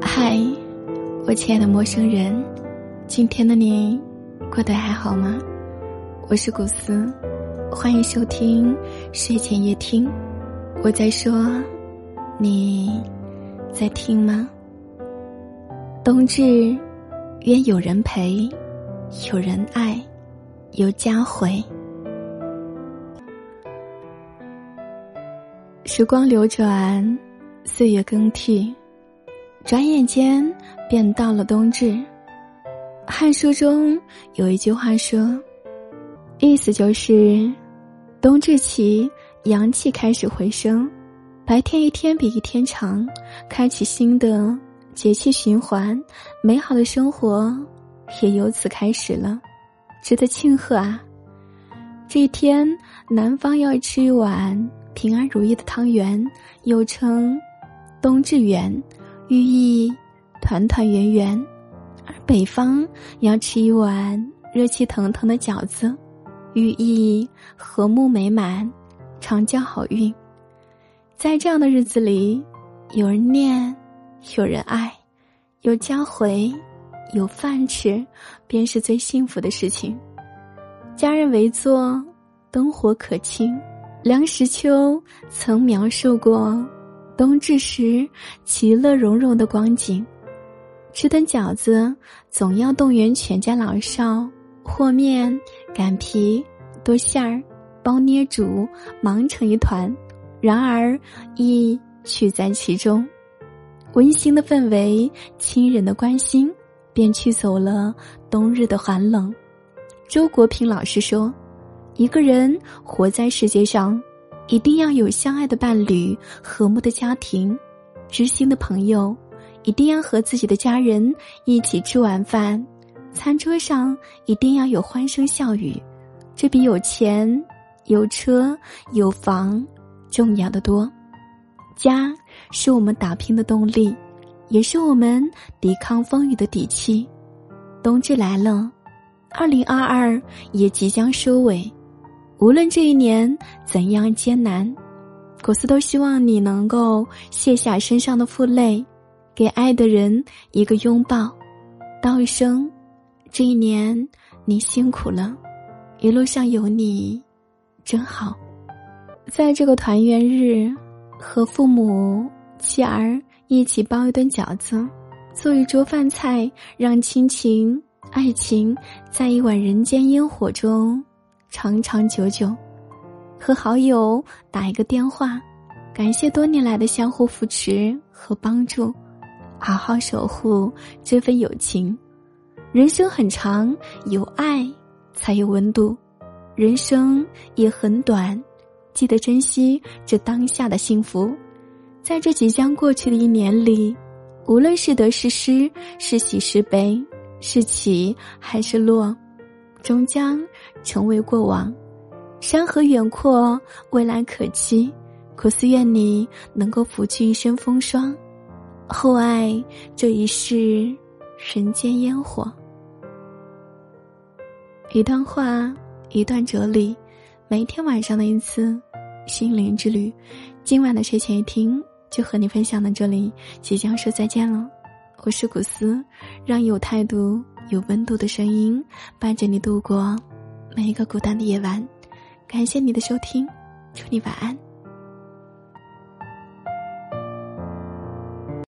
嗨，我亲爱的陌生人，今天的你过得还好吗？我是古斯，欢迎收听睡前夜听。我在说，你在听吗？冬至，愿有人陪，有人爱，有家回。时光流转，岁月更替，转眼间便到了冬至。《汉书》中有一句话说，意思就是冬至起，阳气开始回升，白天一天比一天长，开启新的节气循环，美好的生活也由此开始了，值得庆贺啊！这一天，南方要吃一碗。平安如意的汤圆，又称冬至圆，寓意团团圆圆；而北方要吃一碗热气腾腾的饺子，寓意和睦美满、长交好运。在这样的日子里，有人念，有人爱，有家回，有饭吃，便是最幸福的事情。家人围坐，灯火可亲。梁实秋曾描述过冬至时其乐融融的光景，吃顿饺子总要动员全家老少和面、擀皮、剁馅儿、包捏煮，忙成一团。然而亦趣在其中，温馨的氛围、亲人的关心，便驱走了冬日的寒冷。周国平老师说。一个人活在世界上，一定要有相爱的伴侣、和睦的家庭、知心的朋友，一定要和自己的家人一起吃晚饭，餐桌上一定要有欢声笑语，这比有钱、有车、有房重要的多。家是我们打拼的动力，也是我们抵抗风雨的底气。冬至来了，二零二二也即将收尾。无论这一年怎样艰难，古斯都希望你能够卸下身上的负累，给爱的人一个拥抱，道一声：“这一年你辛苦了，一路上有你，真好。”在这个团圆日，和父母、妻儿一起包一顿饺子，做一桌饭菜，让亲情、爱情在一碗人间烟火中。长长久久，和好友打一个电话，感谢多年来的相互扶持和帮助，好好守护这份友情。人生很长，有爱才有温度；人生也很短，记得珍惜这当下的幸福。在这即将过去的一年里，无论是得是失，是喜是悲，是起还是落。终将成为过往，山河远阔，未来可期。苦思愿你能够拂去一身风霜，厚爱这一世人间烟火。一段话，一段哲理，每天晚上的一次心灵之旅。今晚的睡前一听就和你分享到这里，即将说再见了。我是古斯，让有态度。有温度的声音伴着你度过每一个孤单的夜晚，感谢你的收听，祝你晚安。